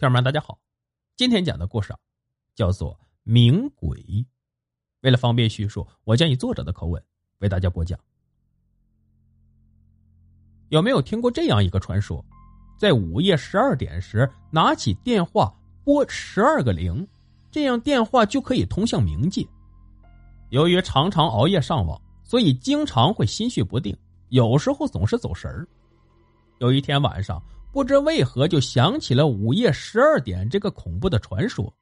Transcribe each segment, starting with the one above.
朋友们，大家好，今天讲的故事啊，叫做《冥鬼》。为了方便叙述，我将以作者的口吻为大家播讲。有没有听过这样一个传说？在午夜十二点时，拿起电话拨十二个零，这样电话就可以通向冥界。由于常常熬夜上网，所以经常会心绪不定，有时候总是走神儿。有一天晚上。不知为何就想起了午夜十二点这个恐怖的传说，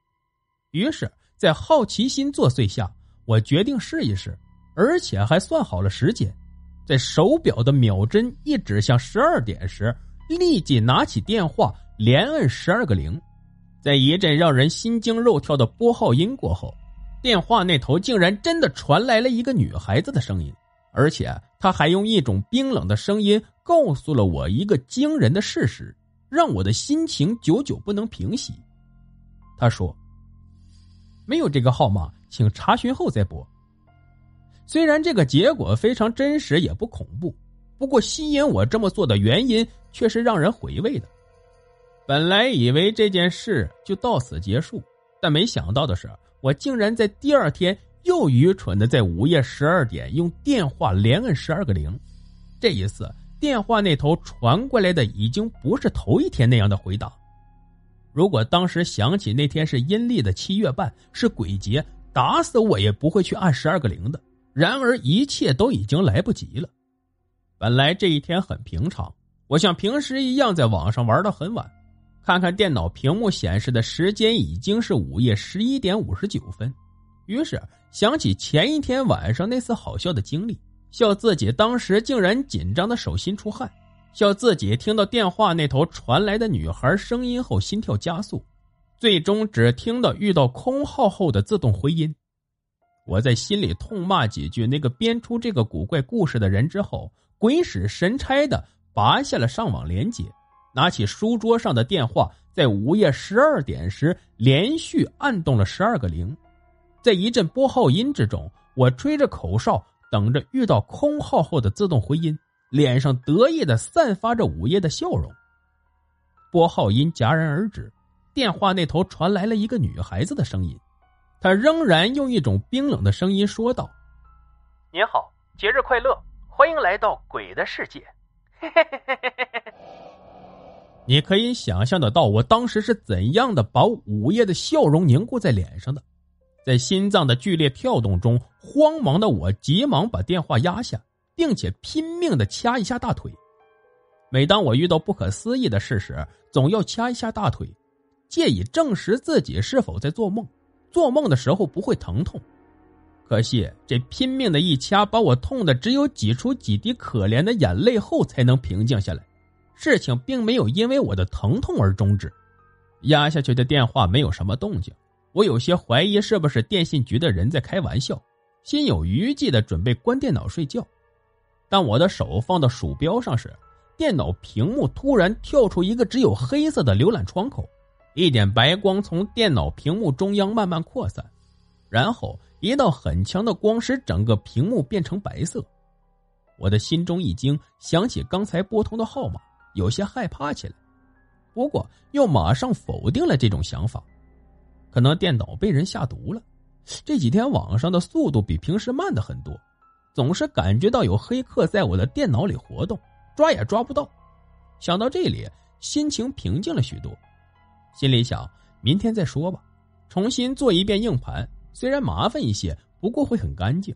于是，在好奇心作祟下，我决定试一试，而且还算好了时间，在手表的秒针一指向十二点时，立即拿起电话连摁十二个零，在一阵让人心惊肉跳的拨号音过后，电话那头竟然真的传来了一个女孩子的声音，而且她还用一种冰冷的声音。告诉了我一个惊人的事实，让我的心情久久不能平息。他说：“没有这个号码，请查询后再拨。”虽然这个结果非常真实，也不恐怖，不过吸引我这么做的原因却是让人回味的。本来以为这件事就到此结束，但没想到的是，我竟然在第二天又愚蠢的在午夜十二点用电话连摁十二个零。这一次。电话那头传过来的已经不是头一天那样的回答。如果当时想起那天是阴历的七月半，是鬼节，打死我也不会去按十二个零的。然而一切都已经来不及了。本来这一天很平常，我像平时一样在网上玩到很晚，看看电脑屏幕显示的时间已经是午夜十一点五十九分，于是想起前一天晚上那次好笑的经历。笑自己当时竟然紧张的手心出汗，笑自己听到电话那头传来的女孩声音后心跳加速，最终只听到遇到空号后的自动回音。我在心里痛骂几句那个编出这个古怪故事的人之后，鬼使神差的拔下了上网连接，拿起书桌上的电话，在午夜十二点时连续按动了十二个零，在一阵拨号音之中，我吹着口哨。等着遇到空号后的自动回音，脸上得意的散发着午夜的笑容。拨号音戛然而止，电话那头传来了一个女孩子的声音，她仍然用一种冰冷的声音说道：“您好，节日快乐，欢迎来到鬼的世界。”你可以想象得到我当时是怎样的把午夜的笑容凝固在脸上的。在心脏的剧烈跳动中，慌忙的我急忙把电话压下，并且拼命的掐一下大腿。每当我遇到不可思议的事时，总要掐一下大腿，借以证实自己是否在做梦。做梦的时候不会疼痛。可惜这拼命的一掐，把我痛的只有挤出几滴可怜的眼泪后才能平静下来。事情并没有因为我的疼痛而终止。压下去的电话没有什么动静。我有些怀疑是不是电信局的人在开玩笑，心有余悸的准备关电脑睡觉。当我的手放到鼠标上时，电脑屏幕突然跳出一个只有黑色的浏览窗口，一点白光从电脑屏幕中央慢慢扩散，然后一道很强的光使整个屏幕变成白色。我的心中一惊，想起刚才拨通的号码，有些害怕起来，不过又马上否定了这种想法。可能电脑被人下毒了，这几天网上的速度比平时慢的很多，总是感觉到有黑客在我的电脑里活动，抓也抓不到。想到这里，心情平静了许多，心里想明天再说吧，重新做一遍硬盘，虽然麻烦一些，不过会很干净。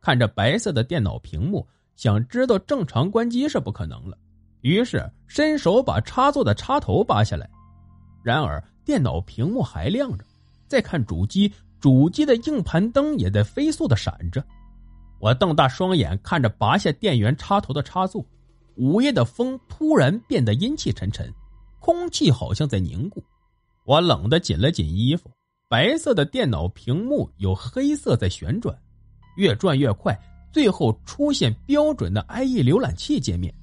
看着白色的电脑屏幕，想知道正常关机是不可能了，于是伸手把插座的插头拔下来，然而。电脑屏幕还亮着，再看主机，主机的硬盘灯也在飞速的闪着。我瞪大双眼看着拔下电源插头的插座，午夜的风突然变得阴气沉沉，空气好像在凝固。我冷得紧了紧衣服。白色的电脑屏幕有黑色在旋转，越转越快，最后出现标准的 IE 浏览器界面，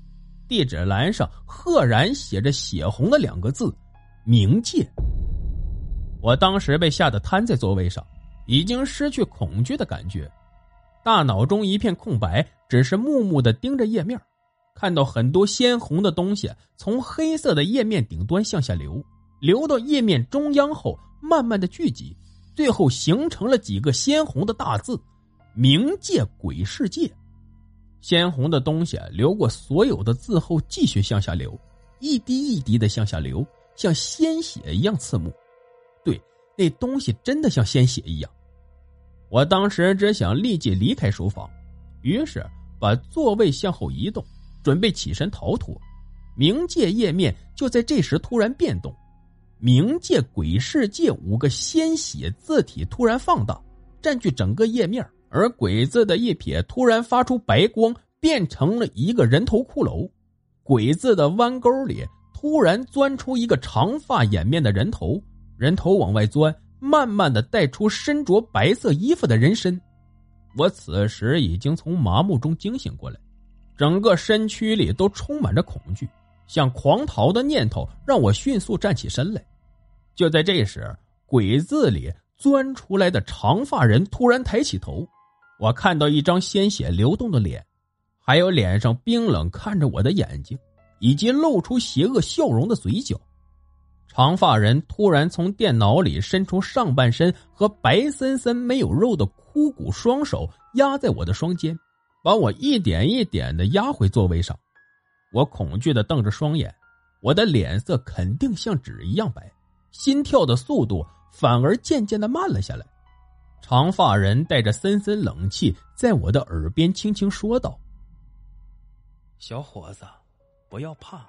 地址栏上赫然写着血红的两个字：冥界。我当时被吓得瘫在座位上，已经失去恐惧的感觉，大脑中一片空白，只是木木的盯着页面，看到很多鲜红的东西从黑色的页面顶端向下流，流到页面中央后，慢慢的聚集，最后形成了几个鲜红的大字：“冥界鬼世界。”鲜红的东西流过所有的字后，继续向下流，一滴一滴的向下流，像鲜血一样刺目。那东西真的像鲜血一样。我当时只想立即离开书房，于是把座位向后移动，准备起身逃脱。冥界页面就在这时突然变动，“冥界鬼世界”五个鲜血字体突然放大，占据整个页面。而鬼字的一撇突然发出白光，变成了一个人头骷髅。鬼字的弯钩里突然钻出一个长发掩面的人头，人头往外钻，慢慢的带出身着白色衣服的人身。我此时已经从麻木中惊醒过来，整个身躯里都充满着恐惧，想狂逃的念头让我迅速站起身来。就在这时，鬼字里钻出来的长发人突然抬起头。我看到一张鲜血流动的脸，还有脸上冰冷看着我的眼睛，以及露出邪恶笑容的嘴角。长发人突然从电脑里伸出上半身和白森森没有肉的枯骨双手压在我的双肩，把我一点一点的压回座位上。我恐惧的瞪着双眼，我的脸色肯定像纸一样白，心跳的速度反而渐渐的慢了下来。长发人带着森森冷气，在我的耳边轻轻说道：“小伙子，不要怕，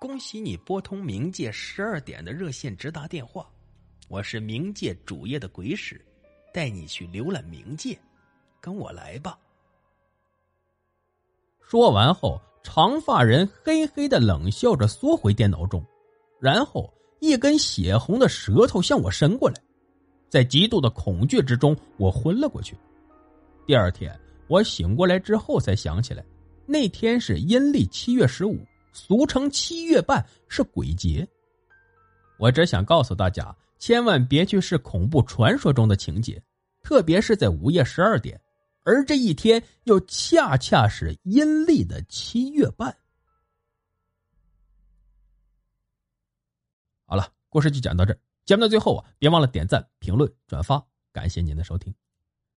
恭喜你拨通冥界十二点的热线直达电话。我是冥界主页的鬼使，带你去浏览冥界，跟我来吧。”说完后，长发人嘿嘿的冷笑着缩回电脑中，然后一根血红的舌头向我伸过来。在极度的恐惧之中，我昏了过去。第二天，我醒过来之后才想起来，那天是阴历七月十五，俗称七月半，是鬼节。我只想告诉大家，千万别去试恐怖传说中的情节，特别是在午夜十二点，而这一天又恰恰是阴历的七月半。好了，故事就讲到这儿。节目的最后啊，别忘了点赞、评论、转发，感谢您的收听。